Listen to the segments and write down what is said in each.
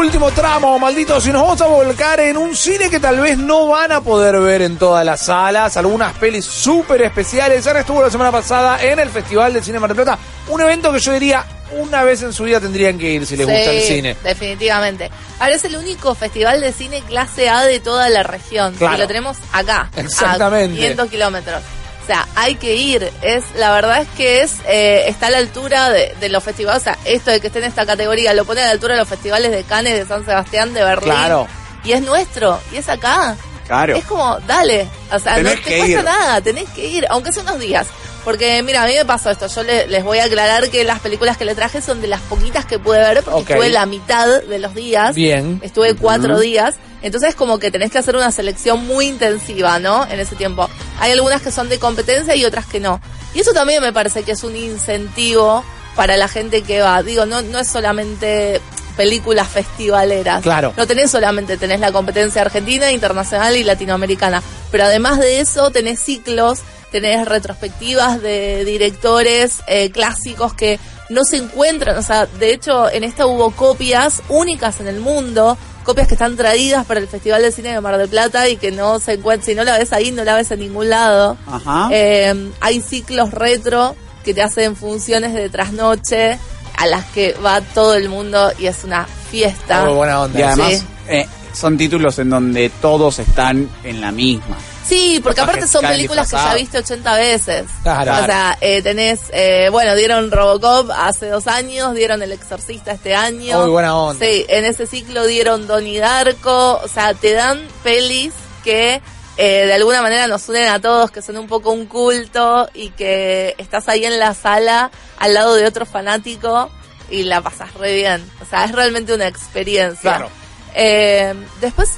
Último tramo, malditos, y nos vamos a volcar en un cine que tal vez no van a poder ver en todas las salas, algunas pelis súper especiales. Ahora estuvo la semana pasada en el Festival de Cine Mar del Plata, un evento que yo diría una vez en su vida tendrían que ir si les gusta el cine. Definitivamente. Ahora es el único festival de cine clase A de toda la región. Claro. Y lo tenemos acá. Exactamente. A 500 kilómetros. O sea, hay que ir. Es, la verdad es que es, eh, está a la altura de, de los festivales. O sea, esto de que esté en esta categoría lo pone a la altura de los festivales de Cannes, de San Sebastián, de Berlín. Claro. Y es nuestro. Y es acá. Claro. Es como, dale. O sea, Tenés no te cuesta ir. nada. Tenés que ir. Aunque sea unos días. Porque, mira, a mí me pasó esto. Yo le- les voy a aclarar que las películas que le traje son de las poquitas que pude ver, porque estuve la mitad de los días. Bien. Estuve cuatro días. Entonces, como que tenés que hacer una selección muy intensiva, ¿no? En ese tiempo. Hay algunas que son de competencia y otras que no. Y eso también me parece que es un incentivo para la gente que va. Digo, no, no es solamente películas festivaleras. Claro. No tenés solamente, tenés la competencia argentina, internacional y latinoamericana. Pero además de eso, tenés ciclos, tenés retrospectivas de directores eh, clásicos que no se encuentran. O sea, de hecho, en esta hubo copias únicas en el mundo, copias que están traídas para el Festival de Cine de Mar del Plata y que no se encuentran. Si no la ves ahí, no la ves en ningún lado. Ajá. Eh, hay ciclos retro que te hacen funciones de trasnoche a las que va todo el mundo y es una fiesta. Muy buena onda. y además sí. eh, son títulos en donde todos están en la misma. Sí, porque aparte son películas que ya viste 80 veces. Claro. O sea, eh, tenés, eh, bueno, dieron Robocop hace dos años, dieron El Exorcista este año. Muy buena onda. Sí, en ese ciclo dieron Donnie Darko. O sea, te dan pelis que eh, de alguna manera nos unen a todos, que son un poco un culto y que estás ahí en la sala al lado de otro fanático y la pasas re bien. O sea, es realmente una experiencia. Claro. Eh, después,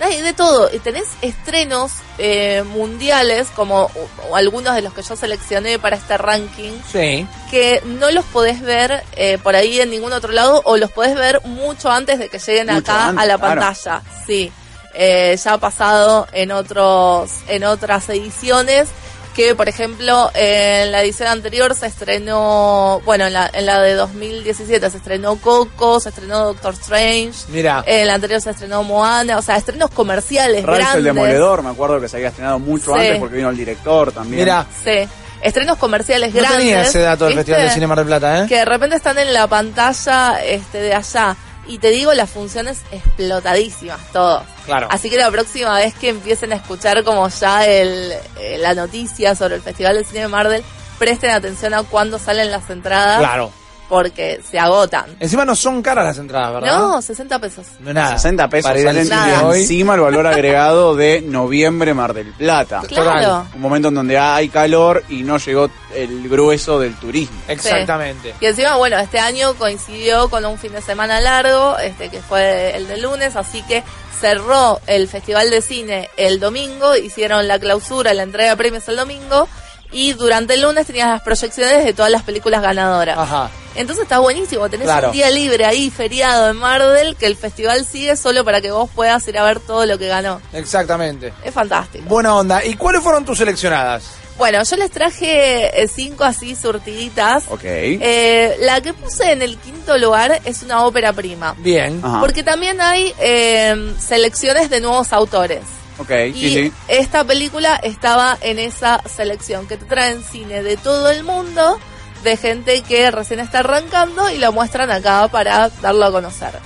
hay de todo. Y tenés estrenos eh, mundiales, como o- o algunos de los que yo seleccioné para este ranking, Sí. que no los podés ver eh, por ahí en ningún otro lado o los podés ver mucho antes de que lleguen Mucho acá antes, a la claro. pantalla. Sí, Eh, ya ha pasado en otros en otras ediciones que por ejemplo en la edición anterior se estrenó, bueno, en la, en la de 2017 se estrenó Coco, se estrenó Doctor Strange, Mira. en la anterior se estrenó Moana, o sea, estrenos comerciales Ralph grandes. el Demoledor, me acuerdo que se había estrenado mucho Sí. antes porque vino el director también. Mira. Sí, estrenos comerciales No grandes. tenía ese dato del. Festival de Cine Mar del Plata, ¿eh? que de repente están en la pantalla este de allá. Y te digo, las funciones explotadísimas, todo. Claro. Así que la próxima vez que empiecen a escuchar como ya el, eh, la noticia sobre el Festival de Cine de Marvel, presten atención a cuándo salen las entradas, Claro. Porque se agotan. Encima no son caras las entradas, ¿verdad? No, 60 pesos. No nada. 60 pesos Para ir al salen Nada. hoy. encima el valor agregado de noviembre Mar del Plata. Claro. Un momento en donde hay calor y no llegó el grueso del turismo. Exactamente. Y encima, bueno, este año coincidió con un fin de semana largo, este que fue el de lunes, así que cerró el Festival de Cine el domingo, hicieron la clausura, la entrega de premios el domingo, y durante el lunes tenías las proyecciones de todas las películas ganadoras. Ajá. Entonces está buenísimo, tenés Claro. un día libre ahí, feriado en Mardel, que el festival sigue solo para que vos puedas ir a ver todo lo que ganó. Exactamente. Es fantástico. Buena onda. ¿Y cuáles fueron tus seleccionadas? Bueno, yo les traje eh, cinco así surtiditas. Ok. Eh, la que puse en el quinto lugar es una ópera prima. Bien. Ajá. Porque también hay eh, selecciones de nuevos autores. Ok, Y sí, sí. esta película estaba en esa selección, que te traen cine de todo el mundo, de gente que recién está arrancando y lo muestran acá para darlo a conocer.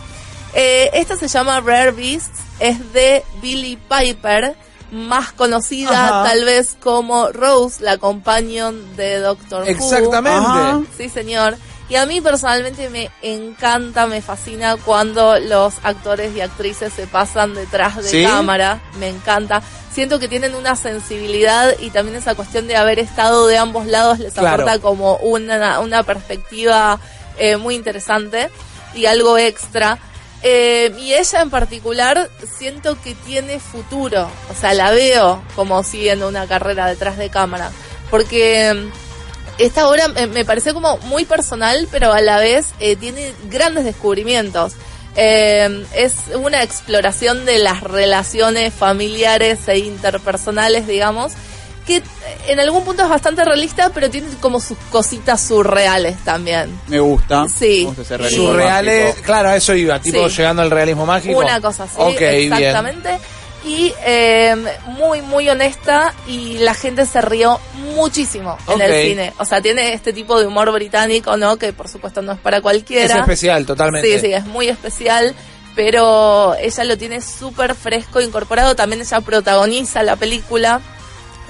Eh, esta se llama Rare Beasts, es de Billy Piper, más conocida Ajá. tal vez como Rose, la companion de Doctor Who. Exactamente. Ajá. Sí, señor. Y a mí personalmente me encanta, me fascina cuando los actores y actrices se pasan detrás de ¿Sí? cámara. Me encanta. Siento que tienen una sensibilidad y también esa cuestión de haber estado de ambos lados les Claro. aporta como una, una perspectiva eh, muy interesante. y algo extra. Eh, y ella en particular siento que tiene futuro, o sea, la veo como siguiendo una carrera detrás de cámara, porque esta obra me, me pareció como muy personal, pero a la vez eh, tiene grandes descubrimientos. Eh, es una exploración de las relaciones familiares e interpersonales, digamos, que en algún punto es bastante realista, pero tiene como sus cositas surreales también. Me gusta. Sí. Me gusta Surreales, mágico. claro, a eso iba, tipo Sí. llegando al realismo mágico. Una cosa así, Ok, bien. Y eh, muy, muy honesta y la gente se rió muchísimo en el cine. O sea, tiene este tipo de humor británico, ¿no? Que por supuesto no es para Es cualquiera. especial, totalmente. Sí, sí, es muy especial, pero ella lo tiene súper fresco, incorporado. También ella protagoniza la película,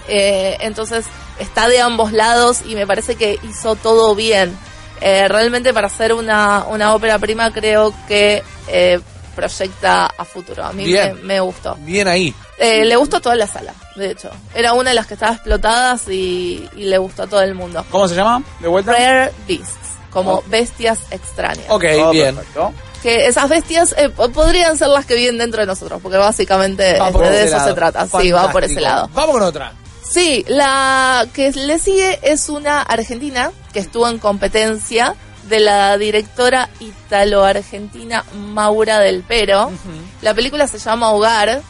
eh, entonces está de ambos lados y me parece que hizo todo bien. Eh, realmente para hacer una, una ópera prima creo que eh, proyecta a futuro. A mí me, Bien. me gustó. Bien ahí. Eh, le gustó a toda la sala, de hecho. Era una de las que estaba explotadas y, y le gustó a todo el mundo. ¿Cómo se llama? ¿De vuelta? Rare Beasts, como Oh. bestias extrañas. Ok, Oh, bien. perfecto. que esas bestias eh, po- podrían ser las que viven dentro de nosotros, porque básicamente Va este, por de eso lado. se trata. Sí, va por ese lado. Vamos con otra. Sí, la que le sigue es una argentina que estuvo en competencia de la directora italo-argentina Maura del Pero. La película se llama Hogar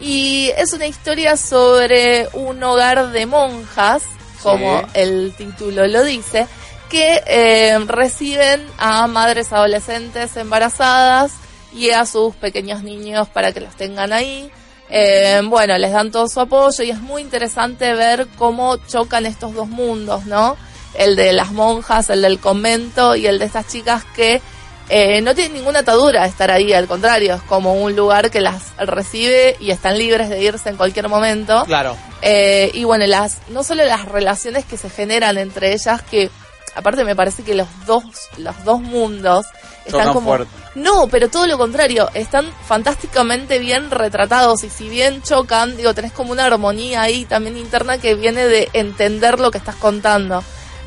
y es una historia sobre un hogar de monjas, como Sí. el título lo dice, que eh, reciben a madres adolescentes embarazadas y a sus pequeños niños para que los tengan ahí. Eh, bueno, les dan todo su apoyo y es muy interesante ver cómo chocan estos dos mundos, ¿no? El de las monjas, el del convento y el de estas chicas que eh, no tienen ninguna atadura a estar ahí, al contrario, es como un lugar que las recibe y están libres de irse en cualquier momento. Claro. Eh, y bueno, las no solo las relaciones que se generan entre ellas, que aparte me parece que los dos, los dos mundos están Chocan como... fuerte. No, pero todo lo contrario, están fantásticamente bien retratados y si bien chocan, digo, tenés como una armonía ahí también interna que viene de entender lo que estás contando.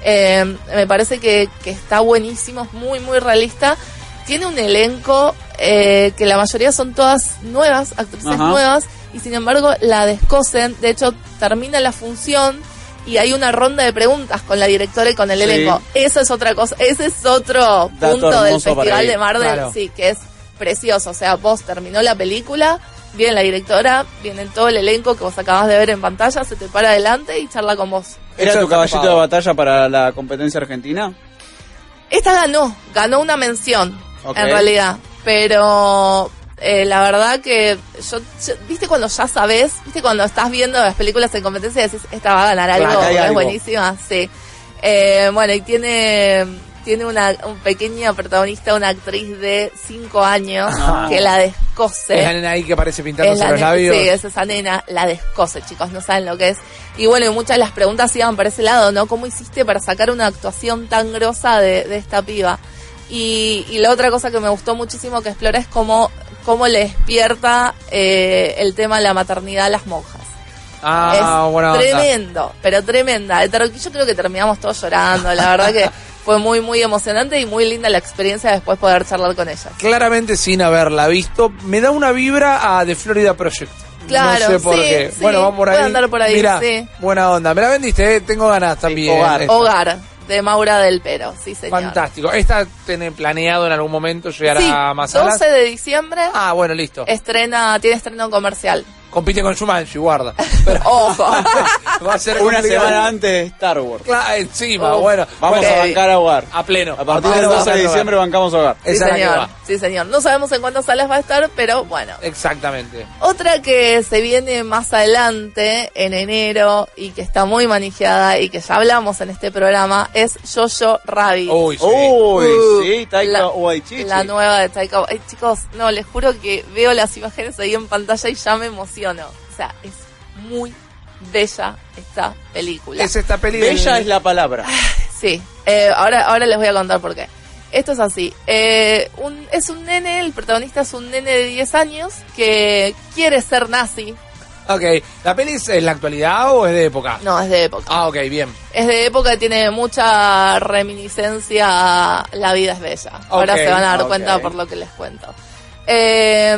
Eh, me parece que, que está buenísimo, es muy, muy realista. Tiene un elenco eh, que la mayoría son todas nuevas, actrices Ajá. nuevas, y sin embargo la descosen. De hecho, termina la función y hay una ronda de preguntas con la directora y con el Sí. elenco. Eso es otra cosa, ese es otro Dato punto del Festival de Mar del Claro. Sí, que es precioso. O sea, vos terminó la película, viene la directora, viene todo el elenco que vos acabas de ver en pantalla, se te para adelante y charla con vos. ¿Era tu caballito de batalla para la competencia argentina? Esta ganó, ganó una mención, en realidad. Pero eh, la verdad que yo, yo- viste cuando ya sabes, viste cuando estás viendo las películas en competencia y decís, esta va a ganar algo, es algo. buenísima, sí. Eh, bueno, y tiene tiene una un pequeña protagonista, una actriz de 5 años Ah. que la descose. Es la nena ahí que parece Es pintándose la los labios. Sí, es esa nena, la descose, chicos, no saben lo que es. Y bueno, y muchas de las preguntas iban para ese lado, ¿no? ¿Cómo hiciste para sacar una actuación tan grosa de, de esta piba? Y, y la otra cosa que me gustó muchísimo que explora es cómo, cómo le despierta eh, el tema de la maternidad a las monjas. Ah, es onda. tremendo, pero tremenda. De Yo creo que terminamos todos llorando, la verdad que fue muy, muy emocionante y muy linda la experiencia de después poder charlar con ellas. Claramente sin haberla visto, me da una vibra a The Florida Project. Claro, no sé por sí, qué. sí, bueno, vamos por ahí. andar por ahí, Mirá, sí. buena onda. Me la vendiste, eh, tengo ganas también. Hogar. Esta. Hogar, de Maura del Pero, sí señor. Fantástico. ¿Esta tiene planeado en algún momento llegar Sí, a más salas? 12 de diciembre Ah, bueno, listo. estrena, tiene estreno comercial. Compite con Shumanji, guarda. Pero Ojo. va a ser Una complicado. semana antes de Star Wars. Claro, encima, bueno. Vamos bueno, a bancar a hogar. a pleno. A partir A del pleno 12 de diciembre bancamos hogar. sí, Esa es la que señor. Sí, señor. No sabemos en cuántas salas va a estar, pero bueno. Exactamente. Otra que se viene más adelante, en enero, y que está muy manejada y que ya hablamos en este programa, es Jojo Rabbit. Uy, sí. Uy, Uh, sí, Taika la-. La nueva de Taika Ay, chicos, no, les juro que veo las imágenes ahí en pantalla y ya me emociono. O sea, es muy bella esta película. Es esta peli Bella es la palabra. Sí, eh, ahora, ahora les voy a contar por qué. Esto es así. Eh, un, es un nene, el protagonista es un nene de 10 años que quiere ser nazi Ok, ¿la peli es en la actualidad o es de época? No, es de época. Ah, ok, bien. Es de época y tiene mucha reminiscencia a La vida es bella. Ahora se van a dar cuenta por lo que les cuento. Eh,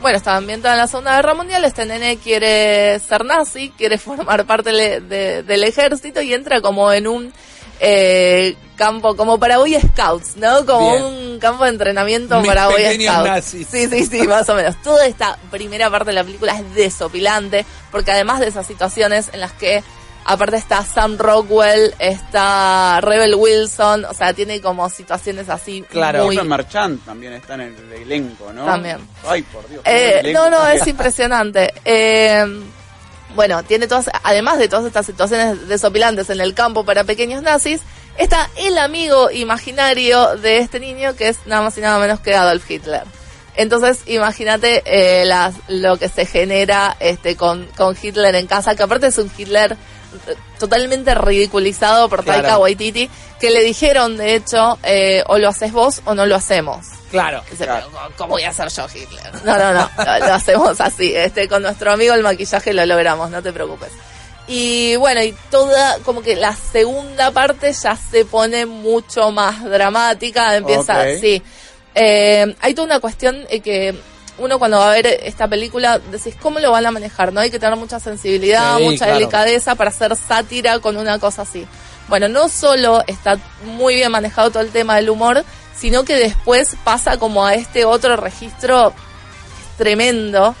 bueno, está ambientada en la Segunda Guerra Mundial. Este nene quiere ser nazi, quiere formar parte de- del ejército y entra como en un eh, campo, como para Boy Scouts, ¿no? Como Bien. un campo de entrenamiento Mis para Boy Scouts. nazis. Sí, sí, sí, más o menos. Toda esta primera parte de la película es desopilante, porque además de esas situaciones en las que aparte está Sam Rockwell, está Rebel Wilson, o sea, tiene como situaciones así Claro. muy... Marchand también está en el elenco, ¿no? También. Ay, por Dios. Eh, no, no, es impresionante. Eh, bueno, tiene todas, además de todas estas situaciones desopilantes en el campo para pequeños nazis, está el amigo imaginario de este niño que es nada más y nada menos que Adolf Hitler. Entonces, imagínate eh, lo que se genera este con, con Hitler en casa, que aparte es un Hitler totalmente ridiculizado por Claro. Taika Waititi, que le dijeron, de hecho, eh, o lo haces vos o no lo hacemos. Claro. Dice, Claro. "Pero, ¿cómo- ¿cómo voy a ser yo Hitler? No, no, no, lo, lo hacemos así. Este, con nuestro amigo el maquillaje lo logramos, no te preocupes. Y bueno, y toda, como que la segunda parte ya se pone mucho más dramática, empieza, Ok. sí. Eh, hay toda una cuestión eh, que uno cuando va a ver esta película decís, ¿cómo lo van a manejar? No hay que tener mucha sensibilidad, Sí, mucha claro. delicadeza para hacer sátira con una cosa así. Bueno, no solo está muy bien manejado todo el tema del humor, sino que después pasa como a este otro registro tremendo,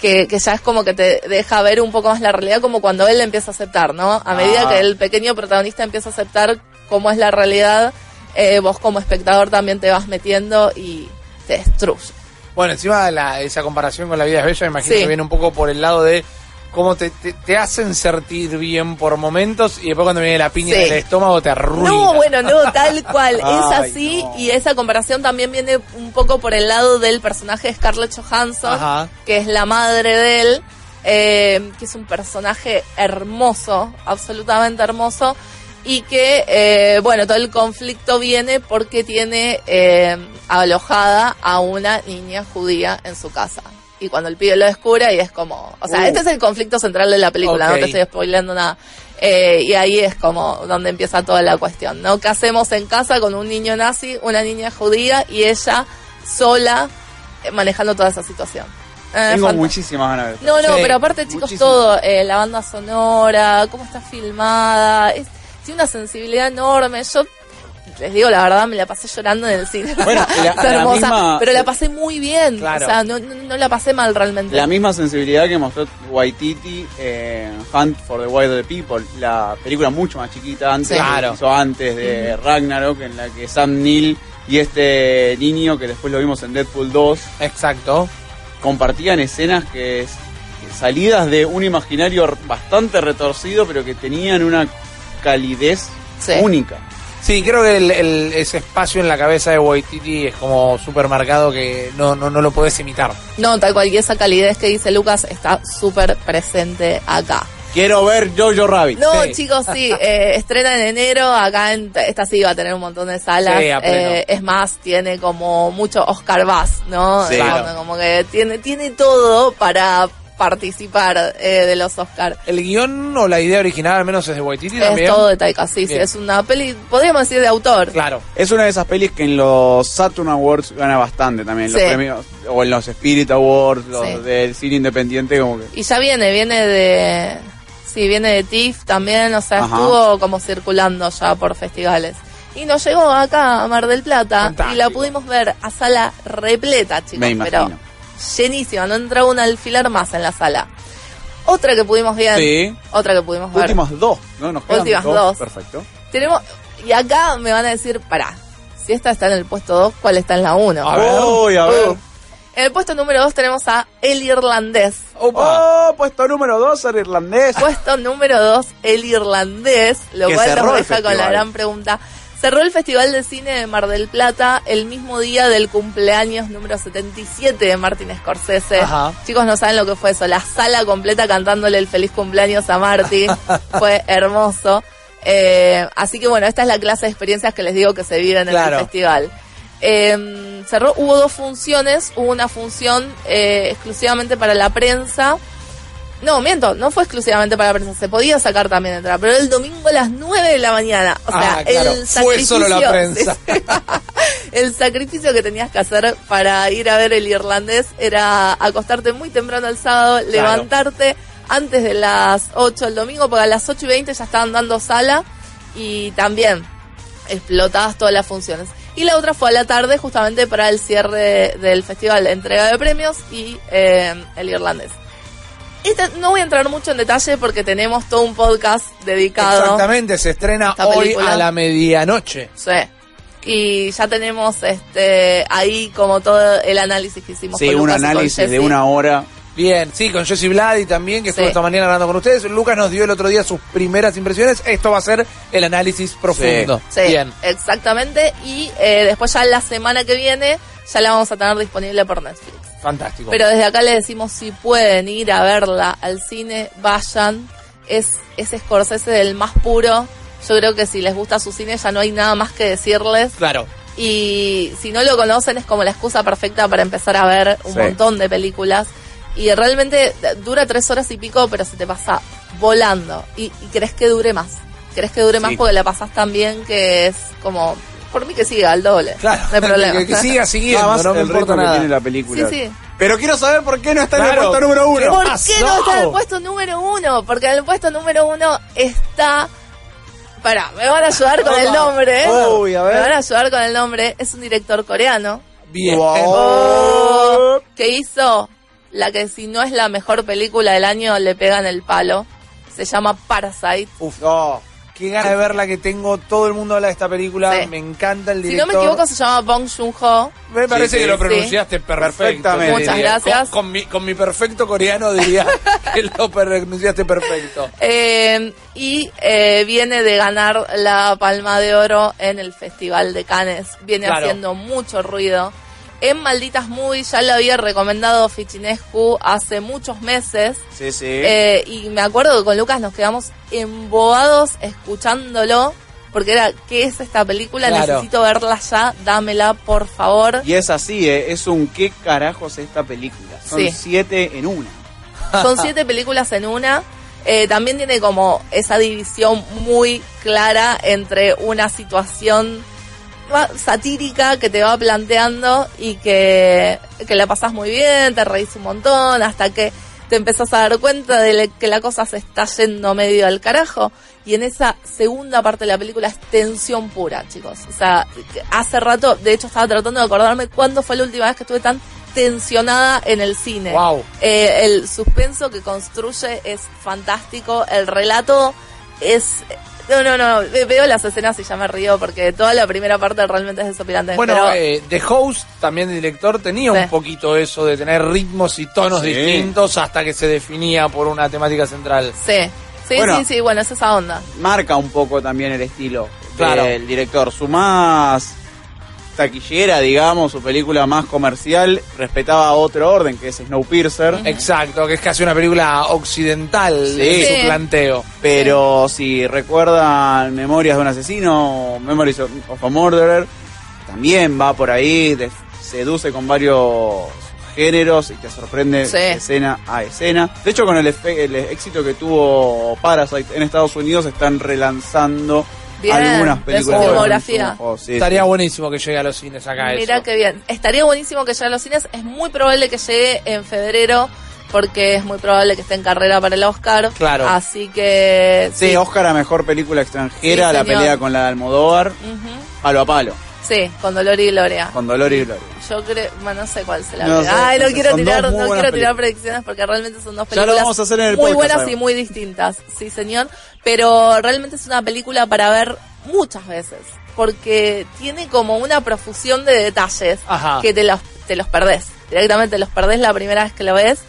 que, que ya es como que te deja ver un poco más la realidad, como cuando él empieza a aceptar, ¿no? A medida Ah. que el pequeño protagonista empieza a aceptar cómo es la realidad, eh, vos como espectador también te vas metiendo y te destruye. Bueno, encima la, esa comparación con la vida es bella, me imagino Sí. que viene un poco por el lado de cómo te, te, te hacen sentir bien por momentos y después cuando viene la piña Sí. en el estómago te arruina. No, bueno, no, tal cual. es Ay, así no. y esa comparación también viene un poco por el lado del personaje de Scarlett Johansson, Ajá. que es la madre de él, eh, que es un personaje hermoso, absolutamente hermoso, y que, eh, bueno, todo el conflicto viene porque tiene eh, alojada a una niña judía en su casa. Y cuando el pibe lo descubre, ahí es como. O sea, Uh. este es el conflicto central de la película, no te estoy spoileando nada. Eh, y ahí es como donde empieza toda la cuestión, ¿no? ¿Qué hacemos en casa con un niño nazi, una niña judía y ella sola eh, manejando toda esa situación? Eh, Tengo muchísimas ganas de ver. No, no, Sí, pero aparte, chicos, todo, eh, la banda sonora, cómo está filmada, es, tiene una sensibilidad enorme. Yo les digo la verdad, me la pasé llorando en el cine. Bueno, la- Es la hermosa, misma- pero la pasé muy bien. Claro. O sea, no, no, no la pasé mal realmente. La misma sensibilidad que mostró Waititi en Hunt for the Wild People, la película mucho más chiquita antes, Sí. Claro. hizo antes de Ragnarok, en la que Sam Neill y este niño, que después lo vimos en Deadpool 2, Exacto. compartían escenas que, es- que salidas de un imaginario bastante retorcido, pero que tenían una calidez Sí. única. Sí, creo que el- el- ese espacio en la cabeza de Waititi es como supermercado que no, no, no lo puedes imitar. No, tal cual, y esa calidez que dice Lucas está súper presente acá. Quiero ver Jojo Rabbit. No, Sí. chicos, sí, eh, estrena en enero, acá en, esta sí va a tener un montón de salas. Sí. Eh, es más, tiene como mucho Oscar Bass, ¿no? Sí. Claro. Como que tiene, tiene todo para participar eh, de los Oscar. El guion o la idea original al menos es de Waititi Es también. todo de Taika, sí, sí, es una peli, podríamos decir de autor. Claro. Es una de esas pelis que en los Saturn Awards gana bastante también, los Sí. premios, o en los Spirit Awards, los Sí. del cine independiente, como que... Y ya viene, viene de... Sí, viene de TIFF también, o sea, Ajá. estuvo como circulando ya por festivales. Y nos llegó acá a Mar del Plata Fantástico. y la pudimos ver a sala repleta, chicos. Me imagino. Pero llenísima, no entraba un alfiler más en la sala. Otra que pudimos ver, Sí. otra que pudimos ver. Últimas dos, ¿no? Nos quedan Últimas dos. Perfecto. Tenemos, y acá me van a decir, pará, si esta está en el puesto 2, ¿cuál está en la 1? A ver. Uy, a ver. Uh. En el puesto número 2 tenemos a El Irlandés. Opa. Oh, puesto número dos, el irlandés. Puesto número 2, El Irlandés, lo Que cual nos deja con la gran pregunta. Cerró el Festival de Cine de Mar del Plata el mismo día del cumpleaños número 77 de Martin Scorsese. Ajá. Chicos, no saben lo que fue eso. La sala completa cantándole el feliz cumpleaños a Marty. fue hermoso. Eh, así que bueno, esta es la clase de experiencias que les digo que se viven en el festival. Eh, cerró, hubo dos funciones, hubo una función eh, exclusivamente para la prensa, No, miento, no fue exclusivamente para la prensa, se podía sacar también entrada, pero el domingo a las 9 de la mañana. O sea, Ah, claro, el fue sacrificio. solo la prensa. el sacrificio que tenías que hacer para ir a ver el irlandés era acostarte muy temprano el sábado, levantarte antes de las 8 el domingo, porque a las 8 y 20 ya estaban dando sala y también explotadas todas las funciones. Y la otra fue a la tarde, justamente para el cierre del festival de entrega de premios y eh, el irlandés. Esta- no voy a entrar mucho en detalle porque tenemos todo un podcast dedicado. Exactamente, se estrena Esta hoy película. a la medianoche. Sí. Y ya tenemos este ahí como todo el análisis que hicimos. Sí, con un Lucas y con análisis de una hora. Bien, sí, con Jessy Vladi también, que estuvo Sí. esta mañana hablando con ustedes. Lucas nos dio el otro día sus primeras impresiones. Esto va a ser el análisis profundo. Sí, Bien. exactamente. Y eh, después ya la semana que viene ya la vamos a tener disponible por Netflix. Fantástico. Pero desde acá les decimos si pueden ir a verla al cine, vayan. Es, es Scorsese del más puro. Yo creo que si les gusta su cine ya no hay nada más que decirles. claro. Y si no lo conocen es como la excusa perfecta para empezar a ver un Sí. montón de películas. Y realmente dura tres horas y pico, pero se te pasa volando. Y, y crees que dure más. Crees que dure más Sí. porque la pasas tan bien que es como... Por mí que siga al doble. Claro. No hay problema. Que, que siga siguiendo, Nada más no me el importa ritmo que nada. tiene la película. Sí, sí. Pero quiero saber por qué no está en el puesto número uno. ¿Por qué no está en el puesto número uno? Porque en el puesto número uno está... Pará, me van a ayudar con el nombre, ¿eh? Uy, a ver. Me van a ayudar con el nombre. Es un director coreano. Bien. Oh, que hizo la que si no es la mejor película del año le pegan el palo. Se llama Parasite. Uf, No. qué ganas de verla que tengo. Todo el mundo habla de esta película. Sí. Me encanta el Si director. no me equivoco se llama Bong Joon-ho. Me parece Sí, que lo pronunciaste. Perfectamente. te Muchas diría. gracias. Con, con mi, con mi perfecto coreano diría que lo pronunciaste perfecto. Eh, y eh, viene de ganar la Palma de Oro en el Festival de Cannes. Viene Claro. haciendo mucho ruido. En Malditas Movies ya lo había recomendado Fichinescu hace muchos meses. Sí, sí. Eh, y me acuerdo que con Lucas nos quedamos embobados escuchándolo. Porque era, ¿qué es esta película? Claro. Necesito verla ya, dámela, por favor. y es así, ¿eh? es un qué carajos esta película. Son Sí. siete en una. Son siete películas en una. Eh, también tiene como esa división muy clara entre una situación satírica que te va planteando y que, que la pasas muy bien, te reís un montón, hasta que te empezás a dar cuenta de que la cosa se está yendo medio al carajo. Y en esa segunda parte de la película es tensión pura, chicos. O sea, hace rato, de hecho estaba tratando de acordarme cuándo fue la última vez que estuve tan tensionada en el cine. Wow. Eh, el suspenso que construye es fantástico. El relato es. No, no, no. ve- Veo las escenas y ya me río porque toda la primera parte realmente es desopilante. Bueno, pero- eh, The Host, también el director, tenía Sí. un poquito eso de tener ritmos y tonos Sí. distintos hasta que se definía por una temática central. sí. Sí, Bueno. sí, sí. Bueno, es esa onda. Marca un poco también el estilo Claro. del director. Su más taquillera, digamos, su película más comercial, respetaba otro orden, que es Snowpiercer. Exacto, que es casi una película occidental Sí. en su planteo. Pero si recuerdan Memorias de un asesino, Memories of of a Murderer, también va por ahí, de- seduce con varios géneros y te sorprende Sí. escena a escena. De hecho, con el éxito que tuvo Parasite en Estados Unidos, están relanzando Bien, algunas de su películas. de filmografía. Sí, Estaría sí. buenísimo que llegue a los cines acá Mira eso. qué bien. Estaría buenísimo que llegue a los cines. Es muy probable que llegue en febrero porque es muy probable que esté en carrera para el Oscar. Claro. Así que. Sí, Oscar a mejor película extranjera, Sí, la pelea con la de Almodóvar, Ujú. palo a palo, Sí, con Dolor y Gloria. con dolor y gloria. Yo creo, bueno, no sé cuál se la No sé, Ay, no quiero tirar, no quiero tirar predicciones porque realmente son dos Ya lo películas vamos a hacer en el muy podcast, buenas y muy distintas, sí señor, pero realmente es una película para ver muchas veces, porque tiene como una profusión de detalles Ajá. que te los, te los perdés, directamente los perdés la primera vez que lo ves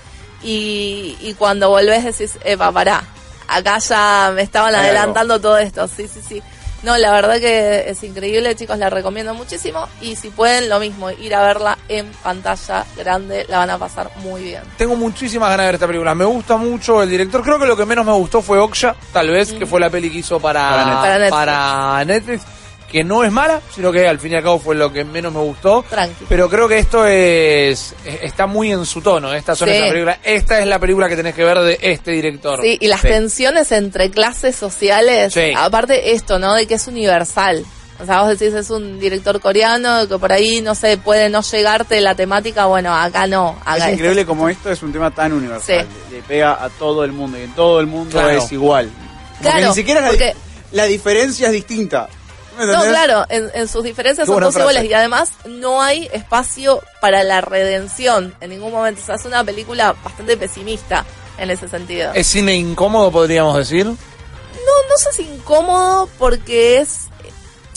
y, y cuando volvés decís, epa, pará, acá ya me estaban adelantando todo esto, sí, sí, sí. No, la verdad que es increíble, chicos, la recomiendo muchísimo. Y si pueden, lo mismo, ir a verla en pantalla grande, la van a pasar muy bien. Tengo muchísimas ganas de ver esta película. Me gusta mucho el director. Creo que lo que menos me gustó fue Oksha, tal vez, que fue la peli que hizo para, Para Netflix. para Netflix. Que no es mala, sino que al fin y al cabo fue lo que menos me gustó. Tranqui. Pero creo que esto es, es- está muy en su tono. Estas son Sí. esas películas. Esta es la película que tenés que ver de este director. Sí, y las Sí. tensiones entre clases sociales, Sí. aparte esto, ¿no? De que es universal. O sea, vos decís es un director coreano que por ahí, no sé, puede no llegarte la temática, bueno, acá no. Es Acá increíble como esto es un tema tan universal. Sí. Le, le pega a todo el mundo y en todo el mundo Claro. es igual. Porque Claro, ni siquiera la, porque- la diferencia es distinta. ¿Me No, claro, en, en sus diferencias Qué son frase. iguales y además no hay espacio para la redención en ningún momento. O sea, es una película bastante pesimista en ese sentido. Es cine incómodo, podríamos decir. No, no sé si incómodo porque es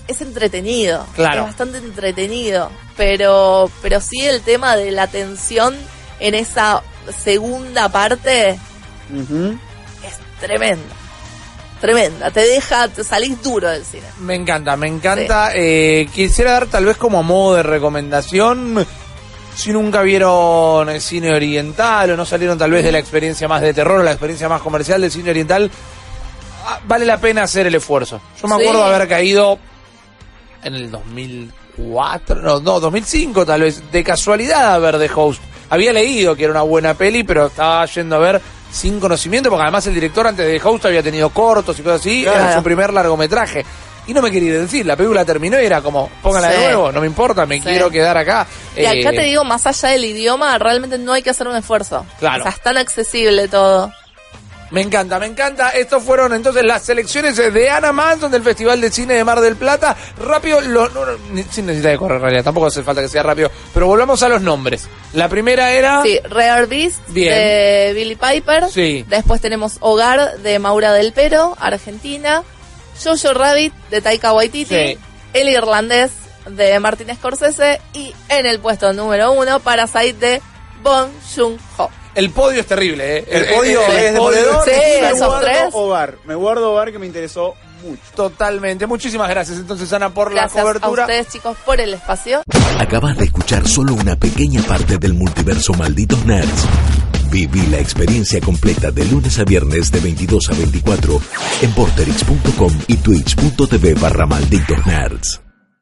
es entretenido. Claro. Es bastante entretenido. Pero, pero sí el tema de la tensión en esa segunda parte es tremenda. Tremenda. Te deja, te salís duro del cine. Me encanta, me encanta. Eh, quisiera dar tal vez como modo de recomendación, si nunca vieron el cine oriental o no salieron tal vez de la experiencia más de terror o la experiencia más comercial del cine oriental, ah, vale la pena hacer el esfuerzo. Yo me Sí. acuerdo haber caído en el 2004, no, no, 2005 tal vez, de casualidad a ver The Host. Había leído que era una buena peli, pero estaba yendo a ver sin conocimiento, porque además el director antes de Host había tenido cortos y cosas así, era su primer largometraje. Y no me quería decir, la película terminó y era como, póngala de nuevo, no me importa, me Sí. quiero quedar acá. Y acá Eh, te digo, más allá del idioma, realmente no hay que hacer un esfuerzo. Claro. O sea, es tan accesible todo. Me encanta, me encanta. Estos fueron entonces las selecciones de Ana Manson del Festival de Cine de Mar del Plata. Rápido, lo, no, sin necesidad de correr en realidad, tampoco hace falta que sea rápido. Pero volvamos a los nombres. La primera era... Sí, Rare Beast Bien. de Billy Piper. Sí. Después tenemos Hogar de Maura del Pero, Argentina. Jojo Rabbit de Taika Waititi. Sí. El Irlandés de Martin Scorsese. Y en el puesto número uno, Parasite de Bong Joon-ho. El podio es terrible, ¿eh? El podio el es podio demoledor. Sí, me esos guardo tres. Hogar. Me guardo Hogar que me interesó mucho. Totalmente. Muchísimas gracias entonces, Ana, por Gracias la a cobertura. ustedes, chicos, por el espacio. Acabas de escuchar solo una pequeña parte del multiverso Malditos Nerds. Viví la experiencia completa de lunes a viernes de 22 a 24 en porterix.com y twitch.tv barra Malditos Nerds.